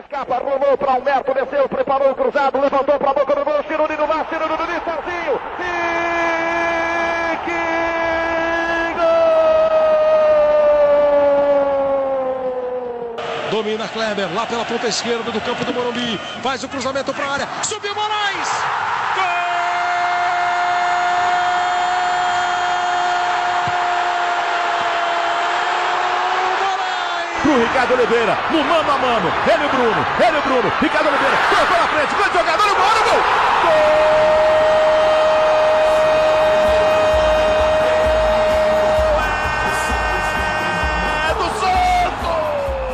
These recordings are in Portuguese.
escapa, rolou para Alberto, desceu, preparou o cruzado, levantou para a boca do gol, Ciruri no mar, Ciruri no Serginho. E que gol! Domina Kleber, lá pela ponta esquerda do campo do Morumbi, faz o cruzamento para a área, subiu Moraes! Pro Ricardo Oliveira, no mano a mano, ele o Bruno, ele o Bruno, Ricardo Oliveira, tocou na frente, grande jogador, o gol, gol! Gol!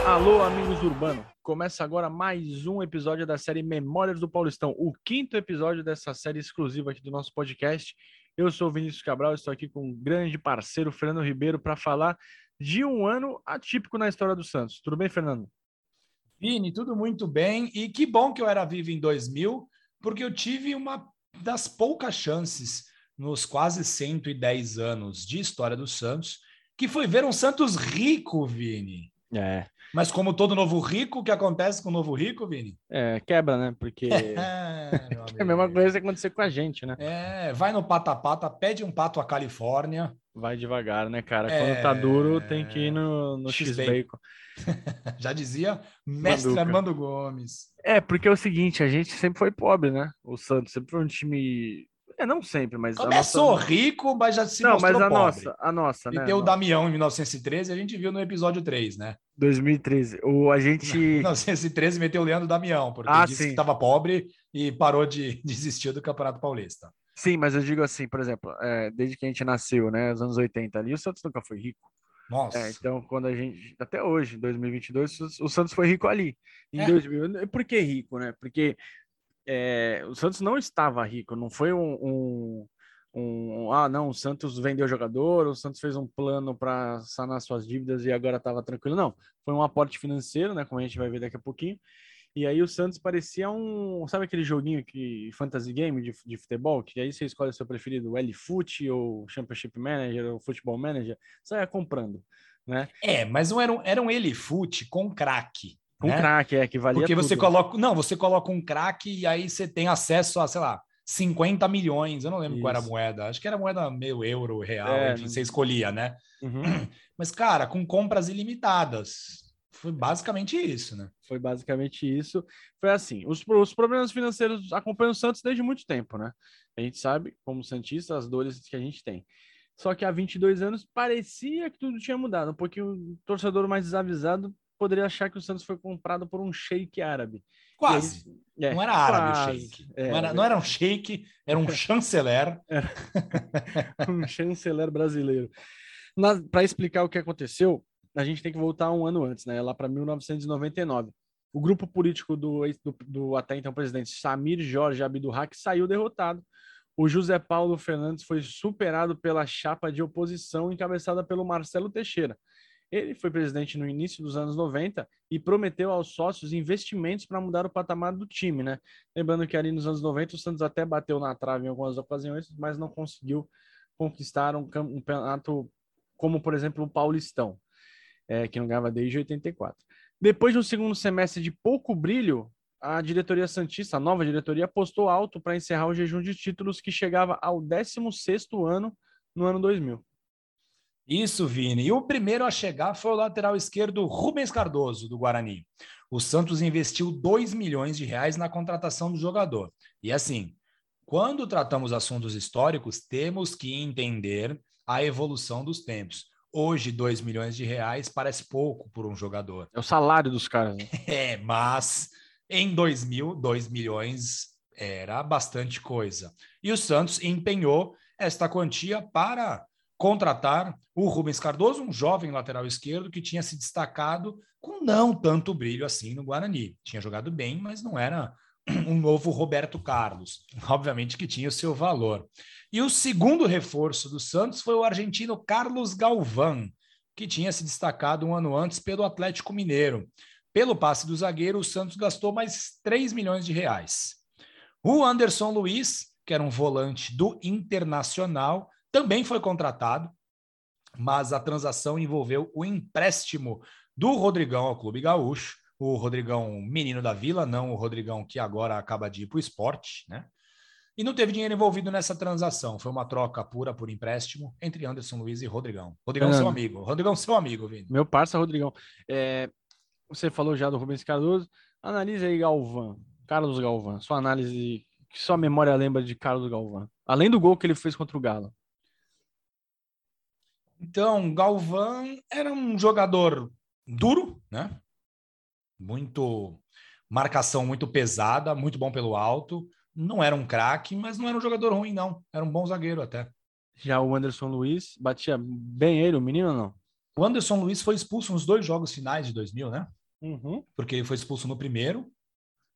Alô, amigos urbanos. Começa agora mais um episódio da série Memórias do Paulistão, o quinto episódio dessa série exclusiva aqui do nosso podcast. Eu sou o Vinícius Cabral, estou aqui com um grande parceiro, Fernando Ribeiro, para falar de um ano atípico na história do Santos. Tudo bem, Fernando? Vini, tudo muito bem. E que bom que eu era vivo em 2000, porque eu tive uma das poucas chances nos quase 110 anos de história do Santos, que foi ver um Santos rico, Vini. É. Mas como todo novo rico, o que acontece com o novo rico, Vini? É, quebra, né? Porque é, é a mesma coisa que acontecer com a gente, né? É, vai no pata-pata, pede um pato à Califórnia. Vai devagar, né, cara? É... Quando tá duro, tem que ir no, no X-Bacon. Já dizia mestre Manduca. Armando Gomes. É, porque é o seguinte, a gente sempre foi pobre, né? O Santos sempre foi um time é, não sempre, mas. Começou nossa... rico, mas já se não, mostrou mas a pobre. nossa, a nossa, e né? tem o Damião em 1913, a gente viu no episódio 3, né? 2013. O, a gente. 1913 meteu o Leandro Damião, porque ah, disse sim. que estava pobre e parou de desistir do Campeonato Paulista. Sim, mas eu digo assim, por exemplo, é, desde que a gente nasceu, né, nos anos 80 ali, o Santos nunca foi rico. Nossa. É, então, quando a gente, até hoje, 2022, o Santos foi rico ali. Em é. 2000, por que rico, né? Porque é, o Santos não estava rico, não foi um, um, um, ah, não, o Santos vendeu jogador, o Santos fez um plano para sanar suas dívidas e agora estava tranquilo. Não, foi um aporte financeiro, né, como a gente vai ver daqui a pouquinho. E aí o Santos parecia um, sabe aquele joguinho que fantasy game de, de futebol, que aí você escolhe o seu preferido, o L-Foot ou Championship Manager ou Football Manager, você ia comprando, né? É, mas não era um, era um L-Foot com craque. Um né? craque, é, que valia Porque tudo. você coloca, não, você coloca um craque e aí você tem acesso a, sei lá, 50 milhões, eu não lembro Isso. qual era a moeda, acho que era moeda meio euro, real, é, enfim, você escolhia, né? Uhum. Mas, cara, com compras ilimitadas. Foi basicamente isso, né? Foi basicamente isso. Foi assim, os, os problemas financeiros acompanham o Santos desde muito tempo, né? A gente sabe, como Santista, as dores que a gente tem. Só que há 22 anos parecia que tudo tinha mudado. Pouquinho o torcedor mais desavisado poderia achar que o Santos foi comprado por um sheik árabe. Quase. é, não era árabe quase, o sheik. É, não, era, não era um sheik, era um chanceler. Era um chanceler brasileiro. Para explicar o que aconteceu, a gente tem que voltar um ano antes, né? Lá para 1999. O grupo político do, do, do, até então presidente Samir Jorge Abdurrak saiu derrotado. O José Paulo Fernandes foi superado pela chapa de oposição encabeçada pelo Marcelo Teixeira. Ele foi presidente no início dos anos 90 e prometeu aos sócios investimentos para mudar o patamar do time, né? Lembrando que ali nos anos 90 o Santos até bateu na trave em algumas ocasiões, mas não conseguiu conquistar um, campeonato como, por exemplo, o Paulistão, é, que não ganhava desde 84. Depois de um segundo semestre de pouco brilho, a diretoria Santista, a nova diretoria, apostou alto para encerrar o jejum de títulos que chegava ao 16º ano no ano 2000. Isso, Vini. E o primeiro a chegar foi o lateral esquerdo Rubens Cardoso, do Guarani. O Santos investiu 2 milhões de reais na contratação do jogador. E assim, quando tratamos assuntos históricos, temos que entender a evolução dos tempos. Hoje, 2 milhões de reais parece pouco por um jogador. É o salário dos caras. Né? É, mas em 2000, 2 milhões era bastante coisa. E o Santos empenhou esta quantia para contratar o Rubens Cardoso, um jovem lateral esquerdo que tinha se destacado com não tanto brilho assim no Guarani. Tinha jogado bem, mas não era um novo Roberto Carlos. Obviamente que tinha o seu valor. E o segundo reforço do Santos foi o argentino Carlos Galvão, que tinha se destacado um ano antes pelo Atlético Mineiro. Pelo passe do zagueiro, o Santos gastou mais 3 milhões de reais. O Anderson Luiz, que era um volante do Internacional, também foi contratado, mas a transação envolveu o empréstimo do Rodrigão ao Clube Gaúcho. O Rodrigão menino da vila, não o Rodrigão que agora acaba de ir para o esporte, né? E não teve dinheiro envolvido nessa transação. Foi uma troca pura por empréstimo entre Anderson Luiz e Rodrigão. Rodrigão, seu amigo. Rodrigão, seu amigo, Vini. Meu parça, Rodrigão. É, você falou já do Rubens Cardoso. Analise aí, Galvão. Carlos Galvão. Sua análise, que sua memória lembra de Carlos Galvão. Além do gol que ele fez contra o Galo. Então, Galvão era um jogador duro, né? Muito marcação muito pesada, muito bom pelo alto. Não era um craque, mas não era um jogador ruim, não. Era um bom zagueiro até. Já o Anderson Luiz batia bem ele, o menino ou não? O Anderson Luiz foi expulso nos dois jogos finais de 2000, né? Uhum. Porque ele foi expulso no primeiro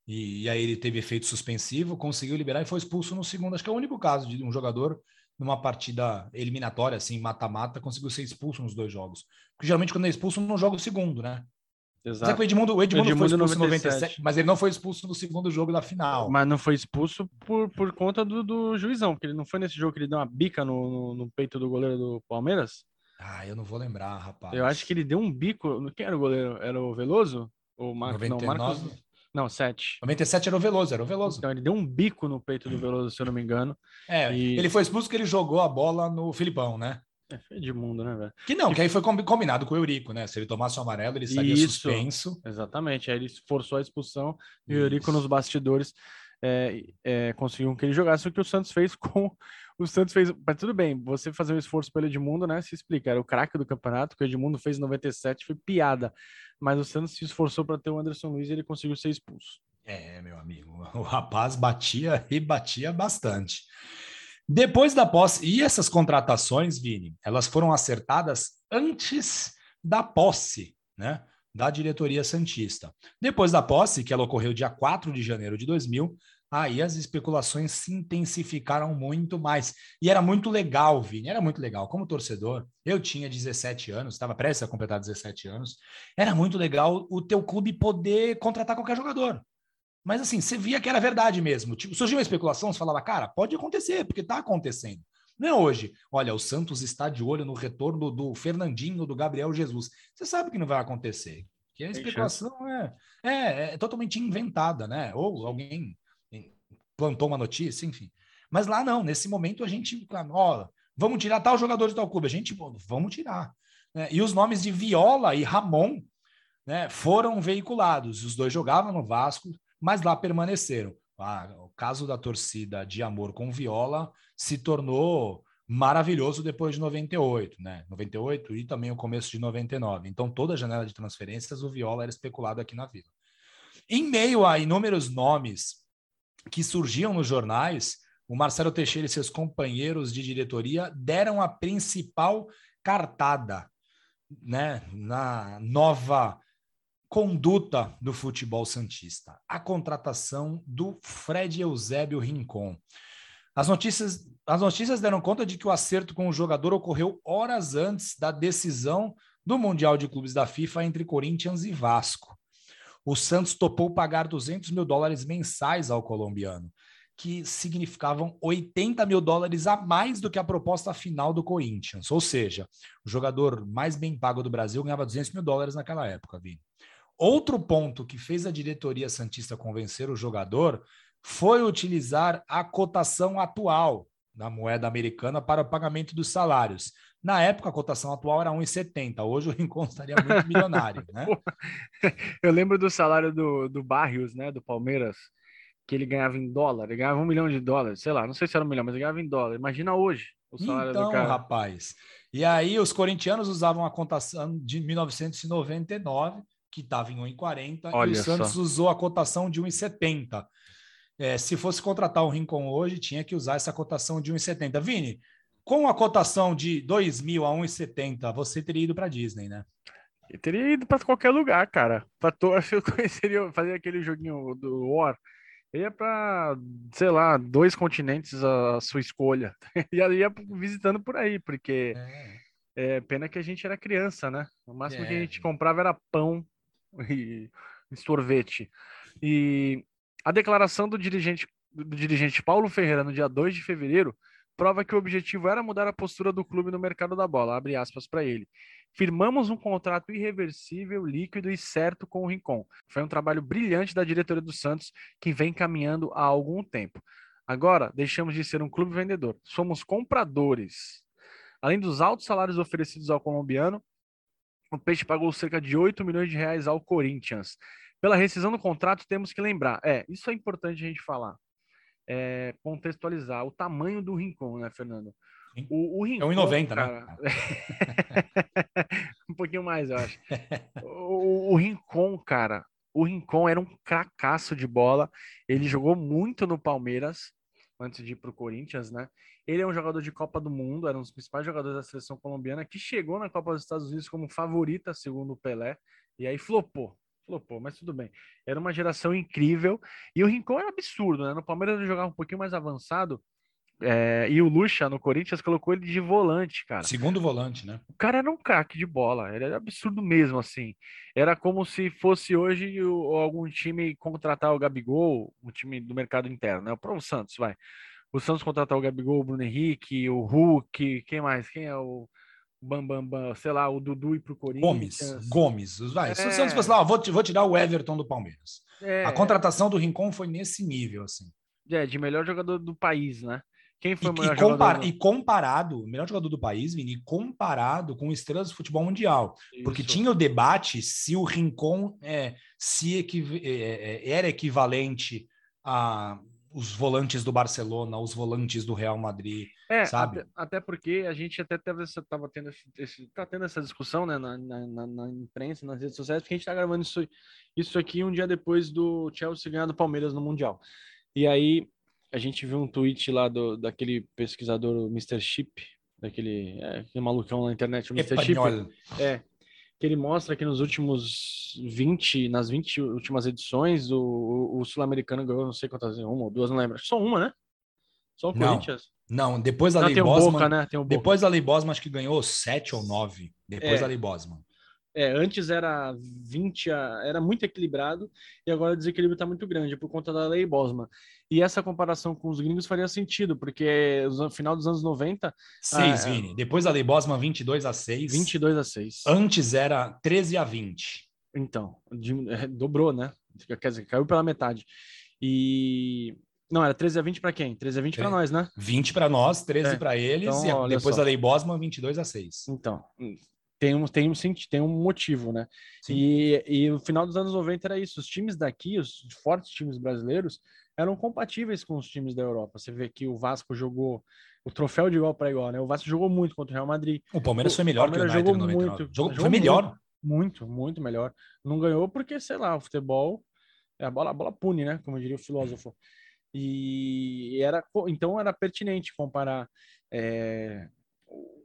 e, e, aí ele teve efeito suspensivo, conseguiu liberar e foi expulso no segundo. Acho que é o único caso de um jogador numa partida eliminatória, assim, mata-mata, conseguiu ser expulso nos dois jogos. Porque geralmente quando é expulso não joga o segundo, né? Exato. o Edmundo, o Edmundo, Edmundo foi expulso 97. em 97, mas ele não foi expulso no segundo jogo da final. Mas não foi expulso por, por conta do, do juizão, porque ele não foi nesse jogo que ele deu uma bica no, no, no peito do goleiro do Palmeiras. Ah, eu não vou lembrar, rapaz. Eu acho que ele deu um bico. Quem era o goleiro? Era o Veloso? O Mar... 99? Não, Marcos. Não, 7. 97 era o Veloso, era o Veloso. Então ele deu um bico no peito do Veloso, se eu não me engano. É, E- ele foi expulso porque ele jogou a bola no Filipão, né? É feio de mundo, né, velho? Que não, que aí foi combi- combinado com o Eurico, né? Se ele tomasse o amarelo, ele estaria Isso. suspenso. Exatamente. Aí ele forçou a expulsão e o. Eurico nos bastidores é, é, conseguiu que ele jogasse o que o Santos fez com. O Santos fez. Mas tudo bem, você fazer um esforço pelo Edmundo, né? Se explica. Era o craque do campeonato, que o Edmundo fez em 97, foi piada. Mas o Santos se esforçou para ter o Anderson Luiz e ele conseguiu ser expulso. É, meu amigo, o rapaz batia e batia bastante. Depois da posse, e essas contratações, Vini, elas foram acertadas antes da posse, né? Da diretoria Santista. Depois da posse, que ela ocorreu dia 4 de janeiro de 2000, aí as especulações se intensificaram muito mais. E era muito legal, Vini, era muito legal. Como torcedor, eu tinha 17 anos, estava prestes a completar 17 anos, era muito legal o teu clube poder contratar qualquer jogador. Mas assim, você via que era verdade mesmo. Tipo, surgiu uma especulação, você falava, cara, pode acontecer, porque tá acontecendo. Não é hoje. Olha, o Santos está de olho no retorno do Fernandinho, do Gabriel Jesus. Você sabe que não vai acontecer. Que a especulação é, é, é totalmente inventada, né? Ou alguém plantou uma notícia, enfim. Mas lá não, nesse momento a gente, ó, vamos tirar tal jogador de tal clube. A gente, pô, vamos tirar. né? E os nomes de Viola e Ramon né, foram veiculados. Os dois jogavam no Vasco, mas lá permaneceram. Ah, o caso da torcida de amor com Viola se tornou maravilhoso depois de 98, né? 98 e também o começo de 99. Então, toda a janela de transferências, o Viola era especulado aqui na Vila. Em meio a inúmeros nomes que surgiam nos jornais, o Marcelo Teixeira e seus companheiros de diretoria deram a principal cartada, né, na nova conduta do futebol santista, a contratação do Fred Eusébio Rincon. As notícias, as notícias deram conta de que o acerto com o jogador ocorreu horas antes da decisão do Mundial de Clubes da FIFA entre Corinthians e Vasco. O Santos topou pagar 200 mil dólares mensais ao colombiano, que significavam 80 mil dólares a mais do que a proposta final do Corinthians. Ou seja, o jogador mais bem pago do Brasil ganhava 200 mil dólares naquela época, Vini. Outro ponto que fez a diretoria Santista convencer o jogador foi utilizar a cotação atual da moeda americana para o pagamento dos salários. Na época, a cotação atual era 1,70. Hoje o Rincon estaria muito milionário, né? Eu lembro do salário do, do Barrios, né? Do Palmeiras, que ele ganhava em dólar. Ele ganhava um milhão de dólares, sei lá, não sei se era um milhão, mas ele ganhava em dólar. Imagina hoje o salário Então, do cara. rapaz. E aí os corintianos usavam a cotação de 1999, que estava em 1,40, e o Santos só. usou a cotação de 1,70. É, se fosse contratar o Rincon hoje, tinha que usar essa cotação de 1,70. Vini, com a cotação de 2 mil a 1,70, você teria ido para Disney, né? Eu teria ido para qualquer lugar, cara. Pra to... Eu conheceria fazer aquele joguinho do War. Eu ia para, sei lá, dois continentes a sua escolha. E ia visitando por aí, porque é pena que a gente era criança, né? O máximo que a É. gente comprava era pão e sorvete. E a declaração do dirigente, do dirigente Paulo Ferreira no dia 2 de fevereiro prova que o objetivo era mudar a postura do clube no mercado da bola, abre aspas para ele. Firmamos um contrato irreversível, líquido e certo com o Rincon. Foi um trabalho brilhante da diretoria do Santos que vem caminhando há algum tempo. Agora, deixamos de ser um clube vendedor. Somos compradores. Além dos altos salários oferecidos ao colombiano, o Peixe pagou cerca de 8 milhões de reais ao Corinthians. Pela rescisão do contrato, temos que lembrar. É, isso é importante a gente falar. É, contextualizar o tamanho do Rincon, né, Fernando? O, o Rincon, é 1,90, né? um pouquinho mais, eu acho. O, o Rincon, cara, o Rincon era um cracaço de bola. Ele jogou muito no Palmeiras antes de ir para o Corinthians, né? Ele é um jogador de Copa do Mundo, era um dos principais jogadores da seleção colombiana, que chegou na Copa dos Estados Unidos como favorita, segundo o Pelé, e aí flopou. Flopou, mas tudo bem. Era uma geração incrível. E o Rincon era absurdo, né? No Palmeiras ele jogava um pouquinho mais avançado, é, e o Lucha no Corinthians colocou ele de volante, cara. Segundo volante, né? O cara era um craque de bola, era absurdo mesmo, assim. Era como se fosse hoje o, algum time contratar o Gabigol, um time do mercado interno, né? O Santos, vai. O Santos contratar o Gabigol, o Bruno Henrique, o Hulk, quem mais? Quem é o Bam Bam Bam, sei lá, o Dudu ir pro Corinthians. Gomes, Gomes. Vai. É... Se o Santos fosse lá, ó, vou, vou tirar o Everton do Palmeiras. É... A contratação do Rincon foi nesse nível, assim. É, de melhor jogador do país, né? Quem foi e, o melhor e, jogador? e comparado, o melhor jogador do país, Vini, comparado com estrelas do futebol mundial. Isso. Porque tinha o debate se o Rincon é, se equiv é, é, era equivalente a os volantes do Barcelona, os volantes do Real Madrid, é, sabe? Até, até, porque a gente até estava tendo, esse, esse, tá tendo essa discussão né, na, na, na, imprensa, nas redes sociais, porque a gente está gravando isso, isso aqui um dia depois do Chelsea ganhar do Palmeiras no Mundial. E aí a gente viu um tweet lá do, daquele pesquisador Mr. Chip, daquele, é, malucão na internet, o Mr. Espanhol. Chip. É, que ele mostra que nos últimos 20, nas 20 últimas edições, o, o, o Sul-Americano ganhou não sei quantas, uma ou duas, não lembro. Só uma, né? Só o não, Corinthians. Não, depois da Lei Bosman, né? depois da Lei Bosman acho que ganhou sete ou nove, depois é. da Lei Bosman. É, antes era 20, a, era muito equilibrado e agora o desequilíbrio está muito grande por conta da lei Bosman. E essa comparação com os gringos faria sentido, porque no final dos anos 90. 6, ah, Vini. Depois da lei Bosman, 22 a 6. 22 a 6. Antes era 13 a 20. Então, é, dobrou, né? Quer dizer, caiu pela metade. E. Não, era 13 a 20 para quem? 13 a 20 para nós, né? 20 para nós, 13 é. para eles, então, e depois só. da lei Bosman, 22 a 6. Então, tem um, tem um, tem um motivo, né? E, e o final dos anos 90 era isso. Os times daqui, os fortes times brasileiros, eram compatíveis com os times da Europa. Você vê que o Vasco jogou o troféu de igual para igual, né? O Vasco jogou muito contra o Real Madrid. O Palmeiras o, foi melhor Palmeiras que o United jogou muito, jogou, jogou foi melhor. Muito, muito melhor. Não ganhou porque, sei lá, o futebol é a bola, a bola pune, né? Como diria o filósofo. E era então era pertinente comparar é,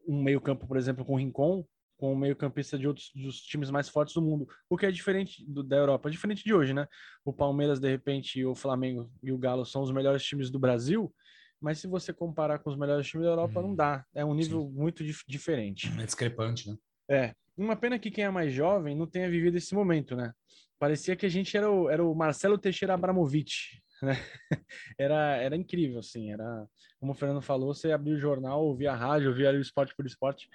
um meio campo, por exemplo, com o Rincon com o meio-campista de outros dos times mais fortes do mundo, o que é diferente do, da Europa, diferente de hoje, né? O Palmeiras, de repente, o Flamengo e o Galo são os melhores times do Brasil, mas se você comparar com os melhores times da Europa, hum, não dá. É um nível sim. muito dif diferente. É discrepante, né? É. Uma pena que quem é mais jovem não tenha vivido esse momento, né? Parecia que a gente era o, era o Marcelo Teixeira Abramovich, né? Era, era incrível, assim. Era, como o Fernando falou, você abria o jornal, ouvia a rádio, ouvia o esporte por esporte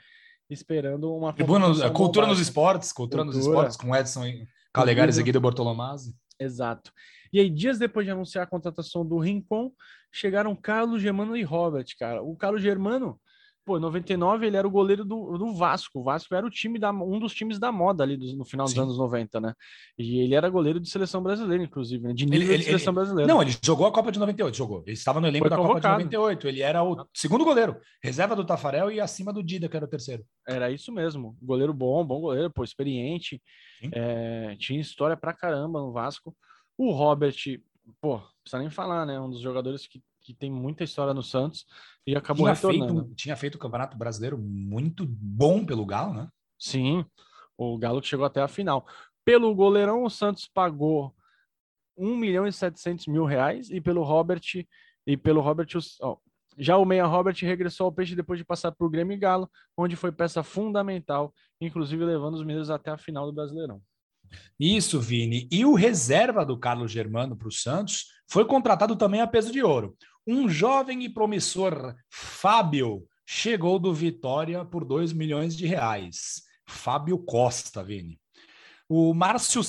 esperando uma cultura nos esportes, cultura, cultura, nos esportes com Edson Calegares e Guido Bortolomazzi. Exato. E aí, dias depois de anunciar a contratação do Rincon, chegaram Carlos Germano e Robert, cara. O Carlos Germano Pô, em 99 ele era o goleiro do, do Vasco. O Vasco era o time da, um dos times da moda ali do, no final dos Sim. anos 90, né? E ele era goleiro de seleção brasileira, inclusive, né? De nível ele, de seleção ele, brasileira. Não, ele jogou a Copa de 98, jogou. Ele estava no elenco Foi da convocado. Copa de 98. Ele era o segundo goleiro, reserva do Tafarel e acima do Dida, que era o terceiro. Era isso mesmo. Goleiro bom, bom goleiro, pô, experiente. É, tinha história pra caramba no Vasco. O Robert, pô, precisa nem falar, né? Um dos jogadores que que tem muita história no Santos e acabou tinha retornando. Feito, tinha feito o Campeonato Brasileiro muito bom pelo Galo, né? Sim, o Galo que chegou até a final. Pelo goleirão, o Santos pagou 1 milhão e 700 mil reais e pelo Robert e pelo Robert ó, já o meia Robert regressou ao Peixe depois de passar por Grêmio e Galo, onde foi peça fundamental, inclusive levando os mineiros até a final do Brasileirão. Isso, Vini. E o reserva do Carlos Germano para o Santos foi contratado também a peso de ouro. Um jovem e promissor Fábio chegou do Vitória por 2 milhões de reais. Fábio Costa, Vini. O Márcio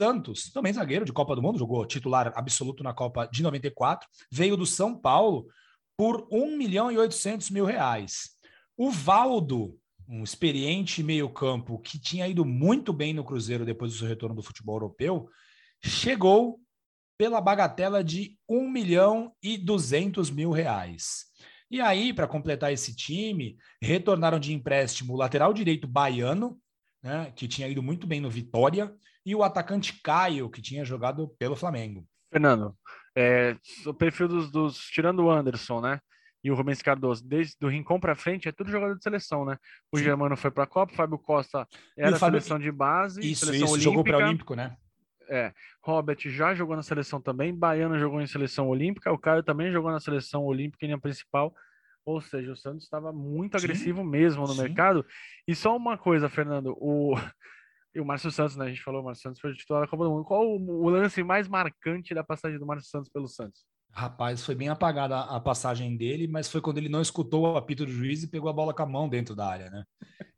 Santos, também zagueiro de Copa do Mundo, jogou titular absoluto na Copa de 94, veio do São Paulo por 1 milhão e 800 mil reais. O Valdo, um experiente meio-campo que tinha ido muito bem no Cruzeiro depois do seu retorno do futebol europeu, chegou pela bagatela de 1 milhão e 200 mil reais. E aí, para completar esse time, retornaram de empréstimo o lateral direito baiano, né, que tinha ido muito bem no Vitória, e o atacante Caio, que tinha jogado pelo Flamengo. Fernando, é, o perfil dos, dos, Tirando o Anderson, né? E o Rubens Cardoso, desde do Rincon para frente, é tudo jogador de seleção, né? O Sim. Germano foi para a Copa, o Fábio Costa era Fábio... seleção de base, isso, seleção isso, olímpica. jogou para Olímpico, né? É, Robert já jogou na seleção também, Baiano jogou em seleção olímpica, o Caio também jogou na seleção olímpica e principal. Ou seja, o Santos estava muito sim, agressivo mesmo no sim. mercado. E só uma coisa, Fernando, o, e o Márcio Santos, né? A gente falou, o Márcio Santos foi titular da Copa do Mundo. Qual o, o, lance mais marcante da passagem do Márcio Santos pelo Santos? Rapaz, foi bem apagada a passagem dele, mas foi quando ele não escutou o apito do juiz e pegou a bola com a mão dentro da área, né?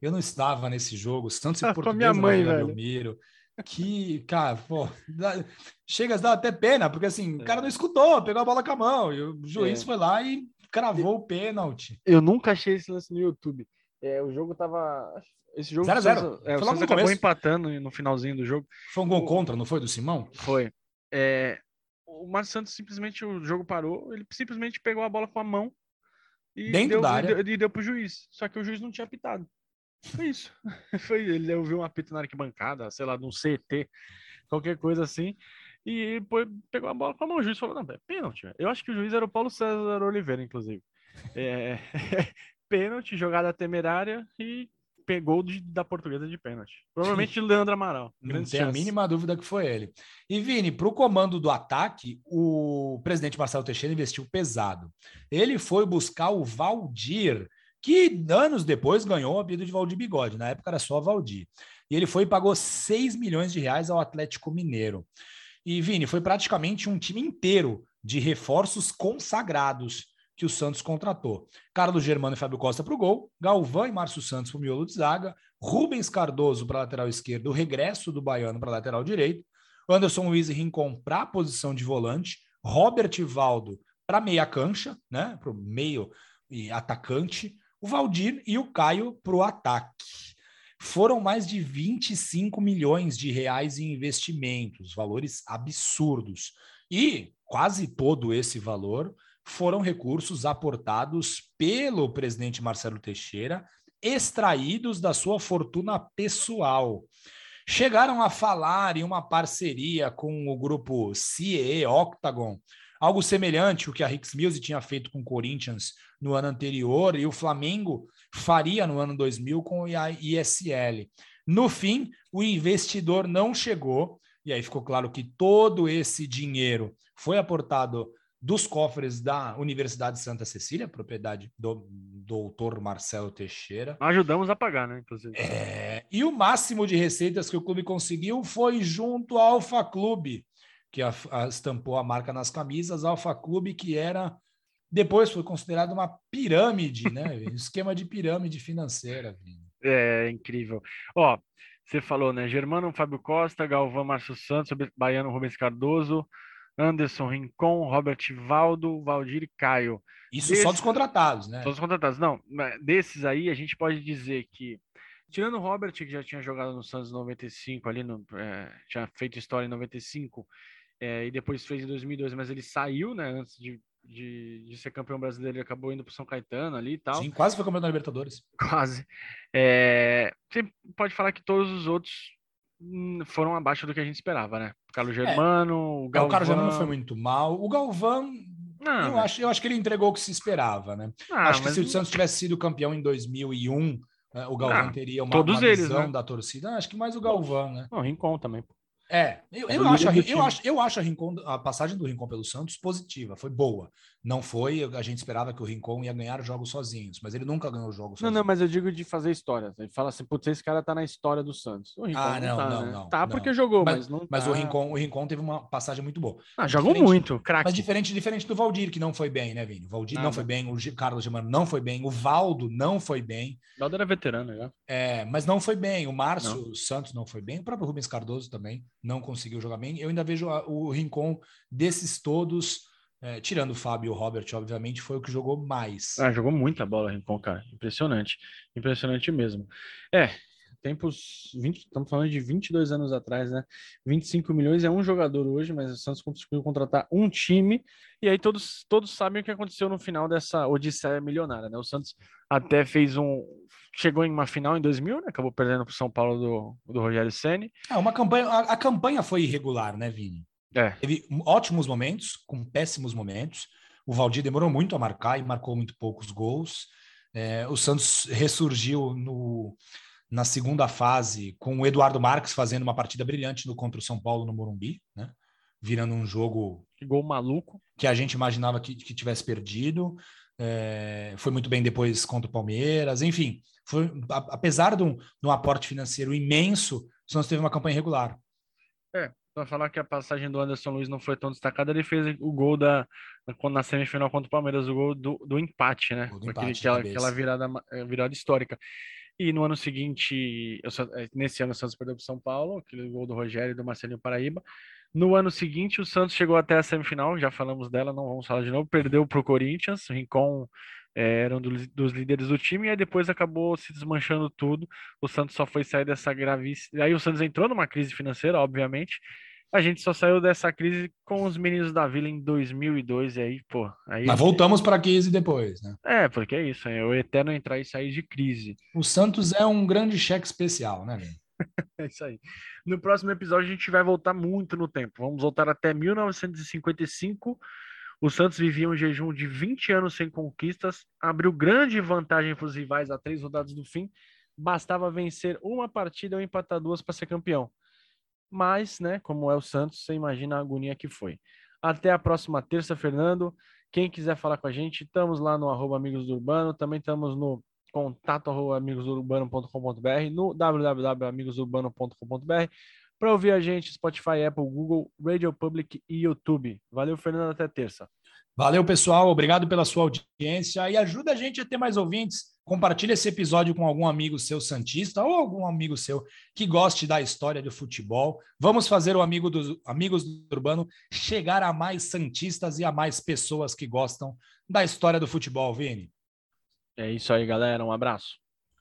Eu não estava nesse jogo, Santos e Portuguesa, minha mãe, velho. Belmiro. Que, cara, pô, dá, chega a dar até pena, porque assim, o cara não escutou, pegou a bola com a mão, e o juiz é. foi lá e cravou o pênalti. Eu nunca achei esse lance no YouTube. É, o jogo tava. Esse jogo 0 0 é, o Santos acabou começo. empatando no finalzinho do jogo. Foi um gol o... contra, não foi do Simão? Foi. É, o Márcio Santos simplesmente o jogo parou, ele simplesmente pegou a bola com a mão e dentro deu, da área e deu, e deu pro juiz. Só que o juiz não tinha apitado. Foi isso. Foi ele ouviu um apito na arquibancada, sei lá, num CT, qualquer coisa assim. E depois pegou a bola com a mão. O juiz falou: não, é pênalti. Eu acho que o juiz era o Paulo César Oliveira, inclusive. É, pênalti, jogada temerária e pegou de, da portuguesa de pênalti. Provavelmente Leandro Amaral. Não tem a mínima dúvida que foi ele. E Vini, para o comando do ataque, o presidente Marcelo Teixeira investiu pesado. Ele foi buscar o Valdir, que anos depois ganhou o apelido de Valdir Bigode. Na época era só Valdir. E ele foi e pagou 6 milhões de reais ao Atlético Mineiro. E Vini, foi praticamente um time inteiro de reforços consagrados que o Santos contratou. Carlos Germano e Fábio Costa para o gol, Galvão e Márcio Santos para o miolo de zaga, Rubens Cardoso para lateral esquerdo, o regresso do Baiano para lateral direito, Anderson Luiz e Rincon para a posição de volante, Robert Valdo para meia cancha, né, para o meio e atacante, o Valdir e o Caio para o ataque. Foram mais de 25 milhões de reais em investimentos, valores absurdos. E quase todo esse valor foram recursos aportados pelo presidente Marcelo Teixeira, extraídos da sua fortuna pessoal. Chegaram a falar em uma parceria com o grupo CIE Octagon, algo semelhante ao que a Rix Music tinha feito com o Corinthians no ano anterior e o Flamengo faria no ano 2000 com a ISL. No fim, o investidor não chegou, e aí ficou claro que todo esse dinheiro foi aportado dos cofres da Universidade de Santa Cecília, propriedade do doutor Marcelo Teixeira. Ajudamos a pagar, né? Inclusive. É, e o máximo de receitas que o clube conseguiu foi junto ao Alfa Clube, que a, a, estampou a marca nas camisas, Alfa Clube, que era depois foi considerado uma pirâmide, né? esquema de pirâmide financeira. É incrível. Ó, você falou, né? Germano, Fábio Costa, Galvão, Márcio Santos, Baiano, Rubens Cardoso, Anderson, Rincon, Robert Valdo, Valdir e Caio. Isso desses, só dos contratados, né? Só dos contratados. Não, desses aí a gente pode dizer que, tirando o Robert, que já tinha jogado no Santos 95, ali, no, é, tinha feito história em 95, é, e depois fez em 2002, mas ele saiu, né, antes de, de, de ser campeão brasileiro, ele acabou indo para São Caetano ali e tal. Sim, quase foi campeão da Libertadores. Quase. É, você pode falar que todos os outros Hum, foram abaixo do que a gente esperava, né? Carlos é. Germano, é. o Galvão. O Carlos Germano foi muito mal. O Galvão, não, eu, acho, eu acho que ele entregou o que se esperava, né? Ah, acho que se o Santos tivesse sido campeão em 2001, né, o Galvão ah, teria uma, todos uma eles, né? da torcida. acho que mais o Galvão, né? Não, Rincon também. É, eu, eu, acho, a, eu, acho, eu acho a, Rincon, a passagem do Rincon pelo Santos positiva, foi boa. Não foi, a gente esperava que o Rincon ia ganhar jogos sozinhos, mas ele nunca ganhou jogos sozinho. Não, não, mas eu digo de fazer história. Ele fala assim, putz, esse cara tá na história do Santos. O Rincon ah, não, não, tá, não, né? não, Tá não. porque jogou, mas, mas não Mas tá. o, Rincon, o Rincon teve uma passagem muito boa. Ah, jogou muito, craque. Mas diferente, diferente do Valdir, que não foi bem, né, Vini? O Valdir não foi bem, o Carlos Germano não foi bem, o Valdo não foi bem. O Valdo era veterano já. É, mas não foi bem. O Márcio Santos não foi bem, o próprio Rubens Cardoso também não conseguiu jogar bem. Eu ainda vejo o Rincon desses todos, é, tirando o Fábio e o Robert, obviamente, foi o que jogou mais. Ah, jogou muita bola, Rincon, cara. Impressionante. Impressionante mesmo. É, tempos 20, estamos falando de 22 anos atrás, né? 25 milhões é um jogador hoje, mas o Santos conseguiu contratar um time. E aí todos, todos sabem o que aconteceu no final dessa odisseia milionária, né? O Santos até fez um chegou em uma final em 2000, né? Acabou perdendo para o São Paulo do, do Rogério Ceni. É, uma campanha, a, a, campanha foi irregular, né, Vini? É. Teve ótimos momentos, com péssimos momentos. O Valdir demorou muito a marcar e marcou muito poucos gols. É, o Santos ressurgiu no, na segunda fase com o Eduardo Marques fazendo uma partida brilhante no contra o São Paulo no Morumbi, né? Virando um jogo. Que gol maluco. Que a gente imaginava que, que tivesse perdido. É, foi muito bem depois contra o Palmeiras, enfim, foi, apesar de um, de um aporte financeiro imenso, o Santos teve uma campanha regular. É, para falar que a passagem do Anderson Luiz não foi tão destacada, ele fez o gol da na semifinal contra o Palmeiras, o gol do, do empate, né? Do empate, aquela, aquela virada, eh, virada histórica. E no ano seguinte, eh, nesse ano o Santos perdeu para São Paulo, aquele gol do Rogério e do Marcelinho Paraíba. No ano seguinte, o Santos chegou até a semifinal, já falamos dela, não vamos falar de novo, perdeu para o Corinthians, Rincon era um dos, dos, líderes do time, e aí depois acabou se desmanchando tudo. O Santos só foi sair dessa gravíssima. Aí o Santos entrou numa crise financeira, obviamente. A gente só saiu dessa crise com os meninos da Vila em 2002, e aí, pô. Aí Mas voltamos para a crise depois, né? É, porque é isso, é o eterno entrar e sair de crise. O Santos é um grande cheque especial, né, velho? é isso aí. No próximo episódio a gente vai voltar muito no tempo. Vamos voltar até 1955. O Santos vivia um jejum de 20 anos sem conquistas, abriu grande vantagem para os rivais a três rodadas do fim. Bastava vencer uma partida ou empatar duas para ser campeão. Mas, né, como é o Santos, você imagina a agonia que foi. Até a próxima terça, Fernando. Quem quiser falar com a gente, estamos lá no arroba Amigos do Urbano, também estamos no contato arroba amigosdourbano.com.br, no www.amigosdourbano.com.br, para ouvir a gente, Spotify, Apple, Google, Radio Public e YouTube. Valeu, Fernando, até terça. Valeu, pessoal. Obrigado pela sua audiência e ajuda a gente a ter mais ouvintes. Compartilhe esse episódio com algum amigo seu santista ou algum amigo seu que goste da história do futebol. Vamos fazer o amigo dos amigos do Urbano chegar a mais santistas e a mais pessoas que gostam da história do futebol, Vini. É isso aí, galera. Um abraço.